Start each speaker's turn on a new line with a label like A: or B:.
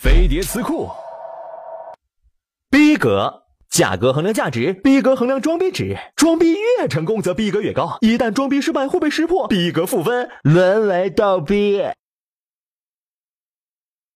A: 飞碟词库。逼格价格衡量价值逼格衡量装逼值装逼越成功则逼格越高。一旦装逼失败会被识破逼格负分沦为逗逼。